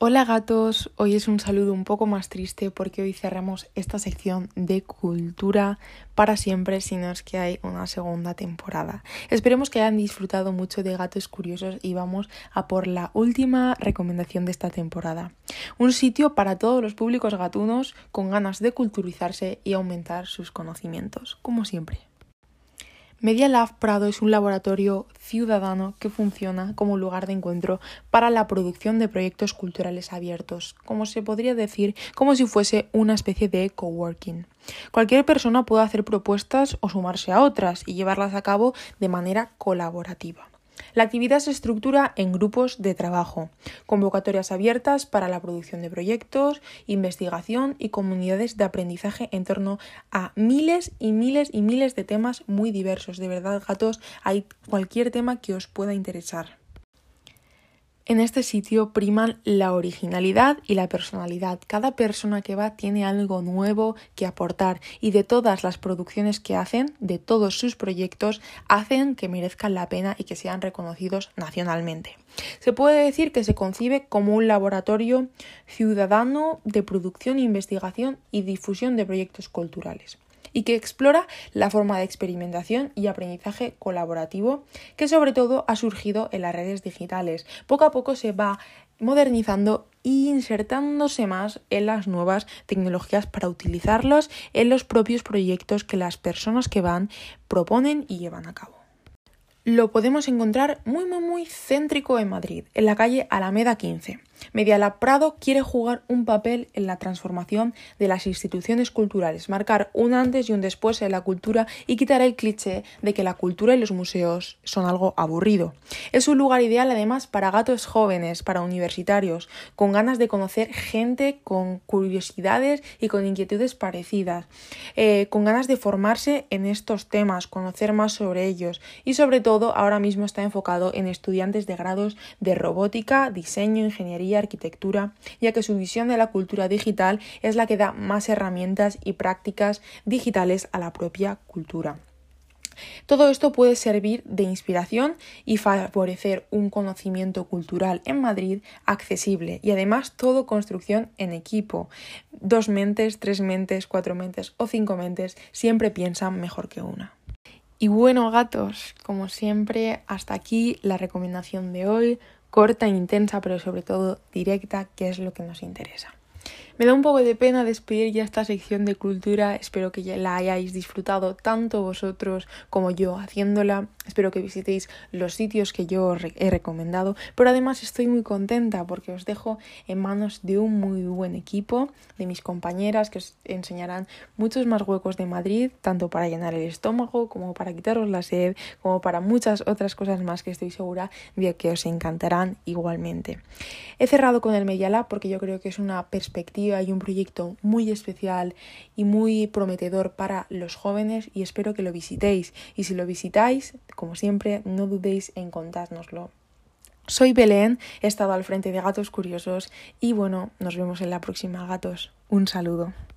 Hola gatos, hoy es un saludo un poco más triste porque hoy cerramos esta sección de cultura para siempre si no es que hay una segunda temporada. Esperemos que hayan disfrutado mucho de Gatos Curiosos y vamos a por la última recomendación de esta temporada. Un sitio para todos los públicos gatunos con ganas de culturizarse y aumentar sus conocimientos, como siempre. Media Lab Prado es un laboratorio ciudadano que funciona como lugar de encuentro para la producción de proyectos culturales abiertos, como se podría decir, como si fuese una especie de coworking. Cualquier persona puede hacer propuestas o sumarse a otras y llevarlas a cabo de manera colaborativa. La actividad se estructura en grupos de trabajo, convocatorias abiertas para la producción de proyectos, investigación y comunidades de aprendizaje en torno a miles y miles y miles de temas muy diversos. De verdad, gatos, hay cualquier tema que os pueda interesar. En este sitio priman la originalidad y la personalidad. Cada persona que va tiene algo nuevo que aportar y de todas las producciones que hacen, de todos sus proyectos, hacen que merezcan la pena y que sean reconocidos nacionalmente. Se puede decir que se concibe como un laboratorio ciudadano de producción, investigación y difusión de proyectos culturales y que explora la forma de experimentación y aprendizaje colaborativo que sobre todo ha surgido en las redes digitales. Poco a poco se va modernizando e insertándose más en las nuevas tecnologías para utilizarlos en los propios proyectos que las personas que van proponen y llevan a cabo lo podemos encontrar muy muy muy céntrico en Madrid, en la calle Alameda 15. Medialab Prado quiere jugar un papel en la transformación de las instituciones culturales, marcar un antes y un después en la cultura y quitar el cliché de que la cultura y los museos son algo aburrido. Es un lugar ideal además para gatos jóvenes, para universitarios, con ganas de conocer gente con curiosidades y con inquietudes parecidas, eh, con ganas de formarse en estos temas, conocer más sobre ellos y sobre todo ahora mismo está enfocado en estudiantes de grados de robótica, diseño, ingeniería, arquitectura, ya que su visión de la cultura digital es la que da más herramientas y prácticas digitales a la propia cultura. Todo esto puede servir de inspiración y favorecer un conocimiento cultural en Madrid accesible y además todo construcción en equipo. Dos mentes, tres mentes, cuatro mentes o cinco mentes siempre piensan mejor que una. Y bueno, gatos, como siempre, hasta aquí la recomendación de hoy, corta, intensa, pero sobre todo directa, que es lo que nos interesa. Me da un poco de pena despedir ya esta sección de cultura, espero que ya la hayáis disfrutado tanto vosotros como yo haciéndola, espero que visitéis los sitios que yo he recomendado, pero además estoy muy contenta porque os dejo en manos de un muy buen equipo, de mis compañeras que os enseñarán muchos más huecos de Madrid, tanto para llenar el estómago como para quitaros la sed, como para muchas otras cosas más que estoy segura de que os encantarán igualmente. He cerrado con el Medialab porque yo creo que es una perspectiva hay un proyecto muy especial y muy prometedor para los jóvenes y espero que lo visitéis. Y si lo visitáis, como siempre, no dudéis en contárnoslo. Soy Belén, he estado al frente de Gatos Curiosos y bueno, nos vemos en la próxima, gatos. Un saludo.